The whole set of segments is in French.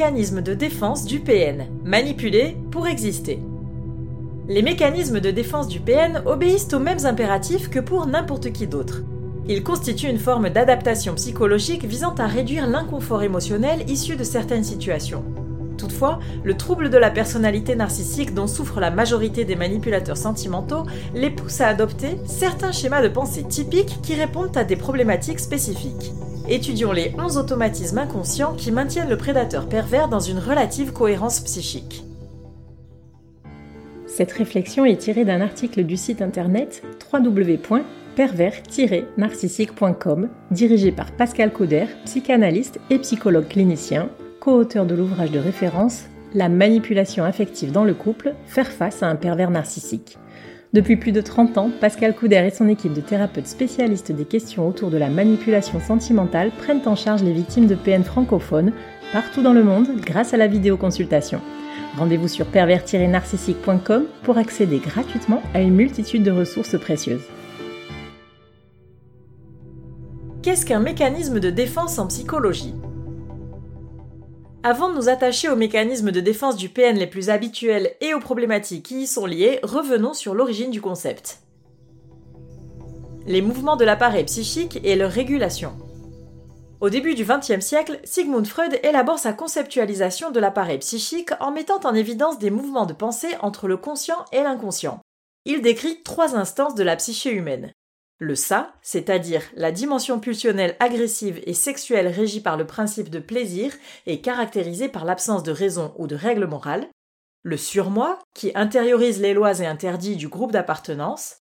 11 mécanismes de défense du PN, manipulés pour exister. Les mécanismes de défense du PN obéissent aux mêmes impératifs que pour n'importe qui d'autre. Ils constituent une forme d'adaptation psychologique visant à réduire l'inconfort émotionnel issu de certaines situations. Toutefois, le trouble de la personnalité narcissique dont souffre la majorité des manipulateurs sentimentaux les pousse à adopter certains schémas de pensée typiques qui répondent à des problématiques spécifiques. Étudions les 11 automatismes inconscients qui maintiennent le prédateur pervers dans une relative cohérence psychique. Cette réflexion est tirée d'un article du site internet www.pervers-narcissique.com dirigé par Pascal Cauder, psychanalyste et psychologue clinicien, co-auteur de l'ouvrage de référence La manipulation affective dans le couple, faire face à un pervers narcissique. Depuis plus de 30 ans, Pascal Couder et son équipe de thérapeutes spécialistes des questions autour de la manipulation sentimentale prennent en charge les victimes de PN francophones partout dans le monde grâce à la vidéoconsultation. Rendez-vous sur pervers-narcissique.com pour accéder gratuitement à une multitude de ressources précieuses. Qu'est-ce qu'un mécanisme de défense en psychologie? Avant de nous attacher aux mécanismes de défense du PN les plus habituels et aux problématiques qui y sont liées, revenons sur l'origine du concept. Les mouvements de l'appareil psychique et leur régulation. Au début du XXe siècle, Sigmund Freud élabore sa conceptualisation de l'appareil psychique en mettant en évidence des mouvements de pensée entre le conscient et l'inconscient. Il décrit trois instances de la psyché humaine. Le ça, c'est-à-dire la dimension pulsionnelle agressive et sexuelle régie par le principe de plaisir et caractérisée par l'absence de raison ou de règle morale. Le surmoi, qui intériorise les lois et interdits du groupe d'appartenance.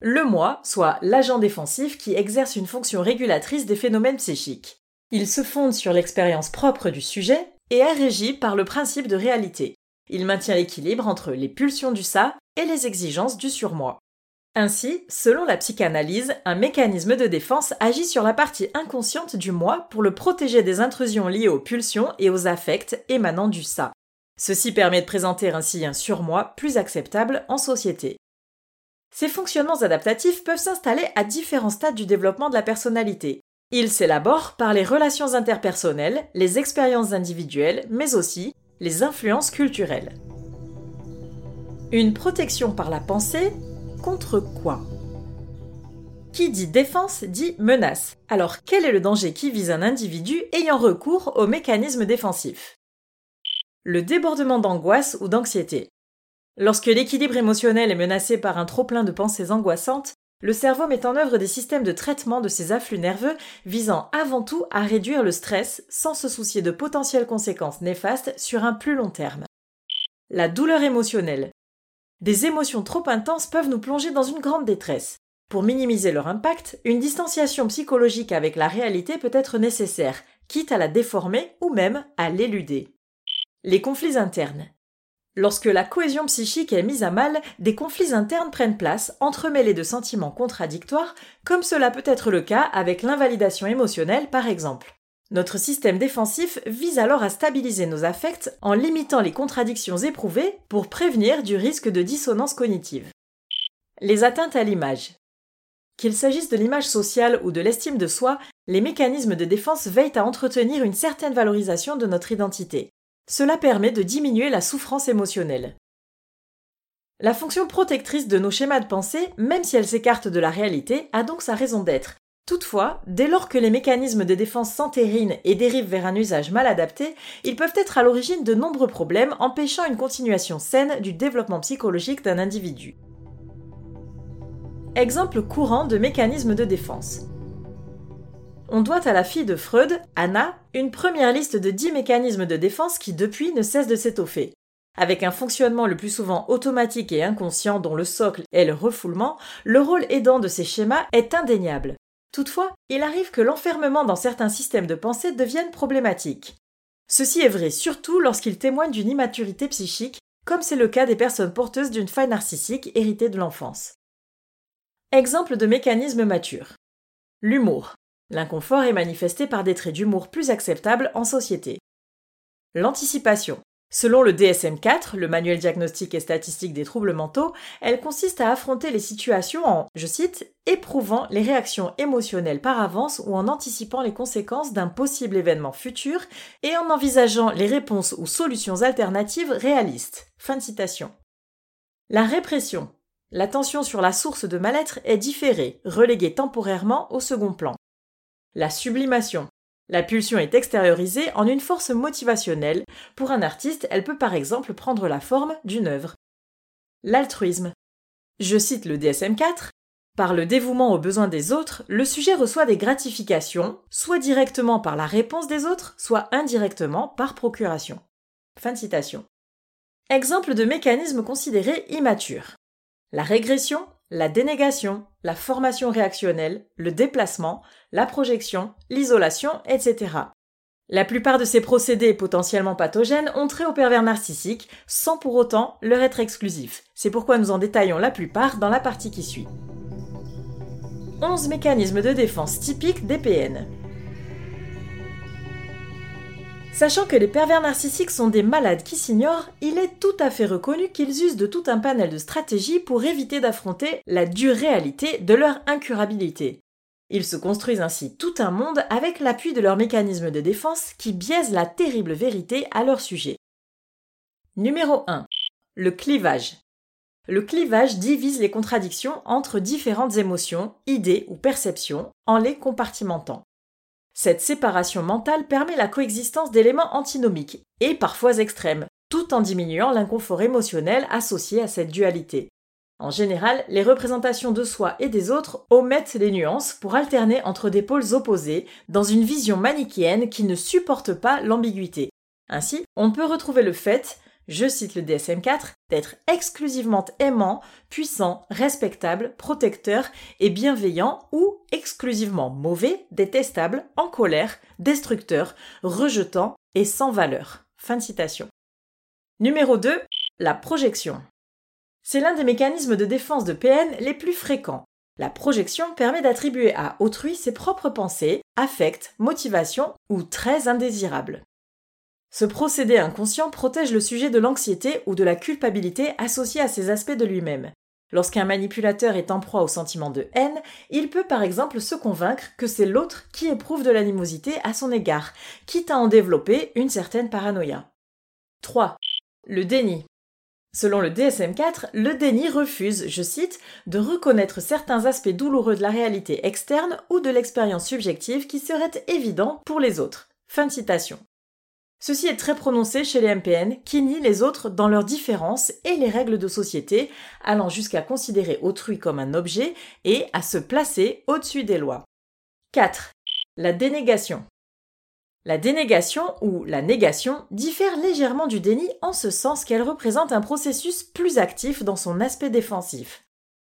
Le moi, soit l'agent défensif qui exerce une fonction régulatrice des phénomènes psychiques. Il se fonde sur l'expérience propre du sujet et est régi par le principe de réalité. Il maintient l'équilibre entre les pulsions du ça et les exigences du surmoi. Ainsi, selon la psychanalyse, un mécanisme de défense agit sur la partie inconsciente du moi pour le protéger des intrusions liées aux pulsions et aux affects émanant du ça. Ceci permet de présenter ainsi un surmoi plus acceptable en société. Ces fonctionnements adaptatifs peuvent s'installer à différents stades du développement de la personnalité. Ils s'élaborent par les relations interpersonnelles, les expériences individuelles, mais aussi les influences culturelles. Une protection par la pensée contre quoi? Qui dit défense dit menace. Alors quel est le danger qui vise un individu ayant recours au mécanisme défensif Le débordement d'angoisse ou d'anxiété. Lorsque l'équilibre émotionnel est menacé par un trop-plein de pensées angoissantes, le cerveau met en œuvre des systèmes de traitement de ces afflux nerveux visant avant tout à réduire le stress sans se soucier de potentielles conséquences néfastes sur un plus long terme. La douleur émotionnelle. Des émotions trop intenses peuvent nous plonger dans une grande détresse. Pour minimiser leur impact, une distanciation psychologique avec la réalité peut être nécessaire, quitte à la déformer ou même à l'éluder. Les conflits internes. Lorsque la cohésion psychique est mise à mal, des conflits internes prennent place, entremêlés de sentiments contradictoires, comme cela peut être le cas avec l'invalidation émotionnelle par exemple. Notre système défensif vise alors à stabiliser nos affects en limitant les contradictions éprouvées pour prévenir du risque de dissonance cognitive. Les atteintes à l'image. Qu'il s'agisse de l'image sociale ou de l'estime de soi, les mécanismes de défense veillent à entretenir une certaine valorisation de notre identité. Cela permet de diminuer la souffrance émotionnelle. La fonction protectrice de nos schémas de pensée, même si elle s'écarte de la réalité, a donc sa raison d'être, Toutefois, dès lors que les mécanismes de défense s'entérinent et dérivent vers un usage mal adapté, ils peuvent être à l'origine de nombreux problèmes empêchant une continuation saine du développement psychologique d'un individu. Exemple courant de mécanismes de défense. On doit à la fille de Freud, Anna, une première liste de 10 mécanismes de défense qui depuis ne cessent de s'étoffer. Avec un fonctionnement le plus souvent automatique et inconscient dont le socle est le refoulement, le rôle aidant de ces schémas est indéniable. Toutefois, il arrive que l'enfermement dans certains systèmes de pensée devienne problématique. Ceci est vrai surtout lorsqu'il témoigne d'une immaturité psychique, comme c'est le cas des personnes porteuses d'une faille narcissique héritée de l'enfance. Exemple de mécanisme mature. L'humour. L'inconfort est manifesté par des traits d'humour plus acceptables en société. L'anticipation. Selon le DSM-4, le manuel diagnostique et statistique des troubles mentaux, elle consiste à affronter les situations en, je cite, éprouvant les réactions émotionnelles par avance ou en anticipant les conséquences d'un possible événement futur et en envisageant les réponses ou solutions alternatives réalistes. Fin de citation. La répression. L'attention sur la source de mal-être est différée, reléguée temporairement au second plan. La sublimation. La pulsion est extériorisée en une force motivationnelle. Pour un artiste, elle peut par exemple prendre la forme d'une œuvre. L'altruisme. Je cite le DSM4. Par le dévouement aux besoins des autres, le sujet reçoit des gratifications, soit directement par la réponse des autres, soit indirectement par procuration. Fin citation. Exemple de mécanisme considéré immature. La régression, la dénégation, la formation réactionnelle, le déplacement, la projection, l'isolation, etc. La plupart de ces procédés potentiellement pathogènes ont trait au pervers narcissique, sans pour autant leur être exclusif. C'est pourquoi nous en détaillons la plupart dans la partie qui suit. 11 mécanismes de défense typiques des PN. Sachant que les pervers narcissiques sont des malades qui s'ignorent, il est tout à fait reconnu qu'ils usent de tout un panel de stratégies pour éviter d'affronter la dure réalité de leur incurabilité. Ils se construisent ainsi tout un monde avec l'appui de leurs mécanismes de défense qui biaisent la terrible vérité à leur sujet. Numéro 1. Le clivage. Le clivage divise les contradictions entre différentes émotions, idées ou perceptions en les compartimentant. Cette séparation mentale permet la coexistence d'éléments antinomiques, et parfois extrêmes, tout en diminuant l'inconfort émotionnel associé à cette dualité. En général, les représentations de soi et des autres omettent les nuances pour alterner entre des pôles opposés dans une vision manichéenne qui ne supporte pas l'ambiguïté. Ainsi, on peut retrouver le fait je cite le DSM4, d'être exclusivement aimant, puissant, respectable, protecteur et bienveillant ou exclusivement mauvais, détestable, en colère, destructeur, rejetant et sans valeur. Fin de citation. Numéro 2. La projection. C'est l'un des mécanismes de défense de PN les plus fréquents. La projection permet d'attribuer à autrui ses propres pensées, affects, motivations ou traits indésirables. Ce procédé inconscient protège le sujet de l'anxiété ou de la culpabilité associée à ces aspects de lui-même. Lorsqu'un manipulateur est en proie au sentiment de haine, il peut par exemple se convaincre que c'est l'autre qui éprouve de l'animosité à son égard, quitte à en développer une certaine paranoïa. 3. Le déni. Selon le DSM4, le déni refuse, je cite, de reconnaître certains aspects douloureux de la réalité externe ou de l'expérience subjective qui seraient évidents pour les autres. Fin de citation. Ceci est très prononcé chez les MPN, qui nient les autres dans leurs différences et les règles de société, allant jusqu'à considérer autrui comme un objet et à se placer au-dessus des lois. 4. La dénégation. La dénégation ou la négation diffère légèrement du déni en ce sens qu'elle représente un processus plus actif dans son aspect défensif.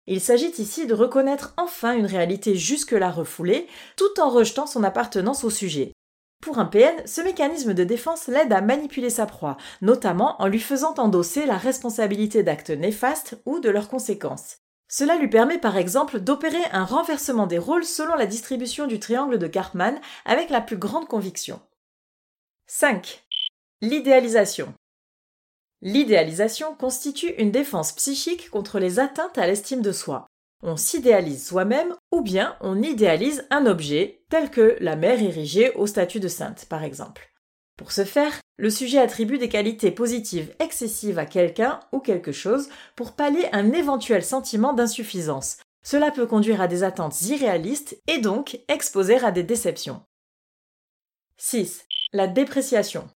Il s'agit ici de reconnaître enfin une réalité jusque-là refoulée, tout en rejetant son appartenance au sujet. Pour un PN, ce mécanisme de défense l'aide à manipuler sa proie, notamment en lui faisant endosser la responsabilité d'actes néfastes ou de leurs conséquences. Cela lui permet par exemple d'opérer un renversement des rôles selon la distribution du triangle de Cartman avec la plus grande conviction. 5. L'idéalisation. L'idéalisation constitue une défense psychique contre les atteintes à l'estime de soi on s'idéalise soi-même ou bien on idéalise un objet tel que la mère érigée au statut de sainte, par exemple. Pour ce faire, le sujet attribue des qualités positives excessives à quelqu'un ou quelque chose pour pallier un éventuel sentiment d'insuffisance. Cela peut conduire à des attentes irréalistes et donc exposer à des déceptions. 6. La dépréciation.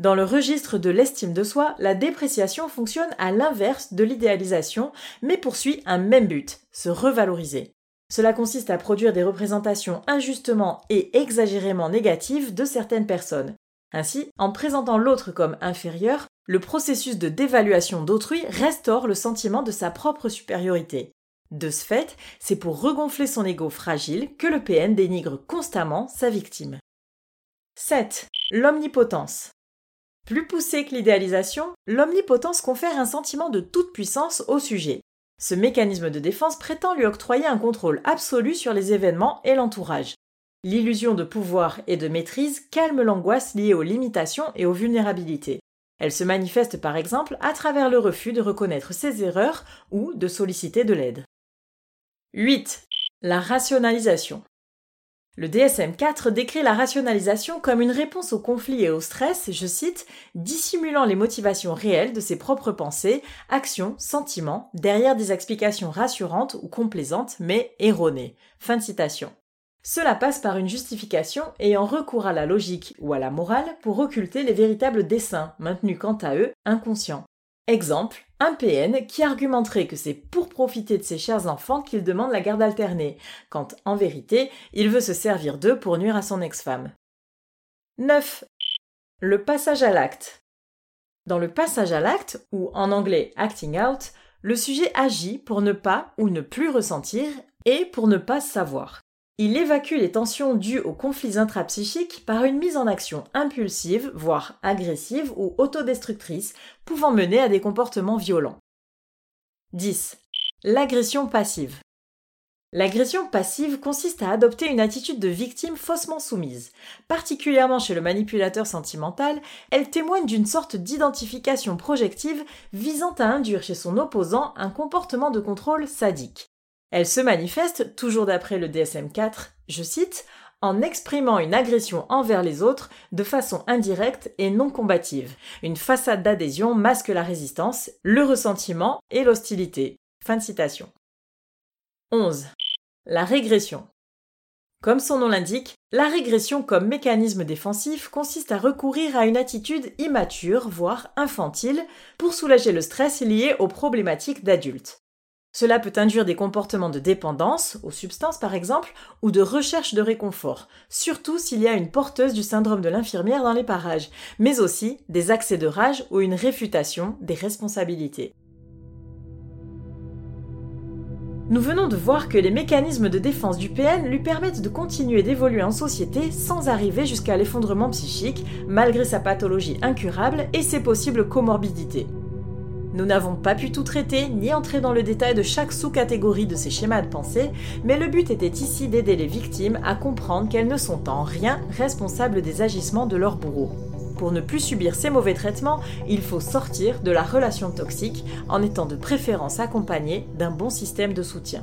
Dans le registre de l'estime de soi, la dépréciation fonctionne à l'inverse de l'idéalisation, mais poursuit un même but, se revaloriser. Cela consiste à produire des représentations injustement et exagérément négatives de certaines personnes. Ainsi, en présentant l'autre comme inférieur, le processus de dévaluation d'autrui restaure le sentiment de sa propre supériorité. De ce fait, c'est pour regonfler son ego fragile que le PN dénigre constamment sa victime. 7. L'omnipotence. Plus poussé que l'idéalisation, l'omnipotence confère un sentiment de toute puissance au sujet. Ce mécanisme de défense prétend lui octroyer un contrôle absolu sur les événements et l'entourage. L'illusion de pouvoir et de maîtrise calme l'angoisse liée aux limitations et aux vulnérabilités. Elle se manifeste par exemple à travers le refus de reconnaître ses erreurs ou de solliciter de l'aide. 8. La rationalisation. Le DSM-4 décrit la rationalisation comme une réponse au conflit et au stress, je cite, dissimulant les motivations réelles de ses propres pensées, actions, sentiments, derrière des explications rassurantes ou complaisantes, mais erronées. Fin de citation. Cela passe par une justification ayant recours à la logique ou à la morale pour occulter les véritables desseins, maintenus quant à eux inconscients. Exemple, un PN qui argumenterait que c'est pour profiter de ses chers enfants qu'il demande la garde alternée, quand en vérité, il veut se servir d'eux pour nuire à son ex-femme. 9. Le passage à l'acte. Dans le passage à l'acte, ou en anglais acting out, le sujet agit pour ne pas ou ne plus ressentir et pour ne pas savoir. Il évacue les tensions dues aux conflits intrapsychiques par une mise en action impulsive, voire agressive ou autodestructrice, pouvant mener à des comportements violents. 10. L'agression passive. L'agression passive consiste à adopter une attitude de victime faussement soumise. Particulièrement chez le manipulateur sentimental, elle témoigne d'une sorte d'identification projective visant à induire chez son opposant un comportement de contrôle sadique. Elle se manifeste, toujours d'après le DSM-4, je cite, en exprimant une agression envers les autres de façon indirecte et non combative. Une façade d'adhésion masque la résistance, le ressentiment et l'hostilité. Fin de citation. 11. La régression. Comme son nom l'indique, la régression comme mécanisme défensif consiste à recourir à une attitude immature, voire infantile, pour soulager le stress lié aux problématiques d'adultes. Cela peut induire des comportements de dépendance, aux substances par exemple, ou de recherche de réconfort, surtout s'il y a une porteuse du syndrome de l'infirmière dans les parages, mais aussi des accès de rage ou une réfutation des responsabilités. Nous venons de voir que les mécanismes de défense du PN lui permettent de continuer d'évoluer en société sans arriver jusqu'à l'effondrement psychique, malgré sa pathologie incurable et ses possibles comorbidités. Nous n'avons pas pu tout traiter ni entrer dans le détail de chaque sous-catégorie de ces schémas de pensée, mais le but était ici d'aider les victimes à comprendre qu'elles ne sont en rien responsables des agissements de leur bourreau. Pour ne plus subir ces mauvais traitements, il faut sortir de la relation toxique en étant de préférence accompagné d'un bon système de soutien.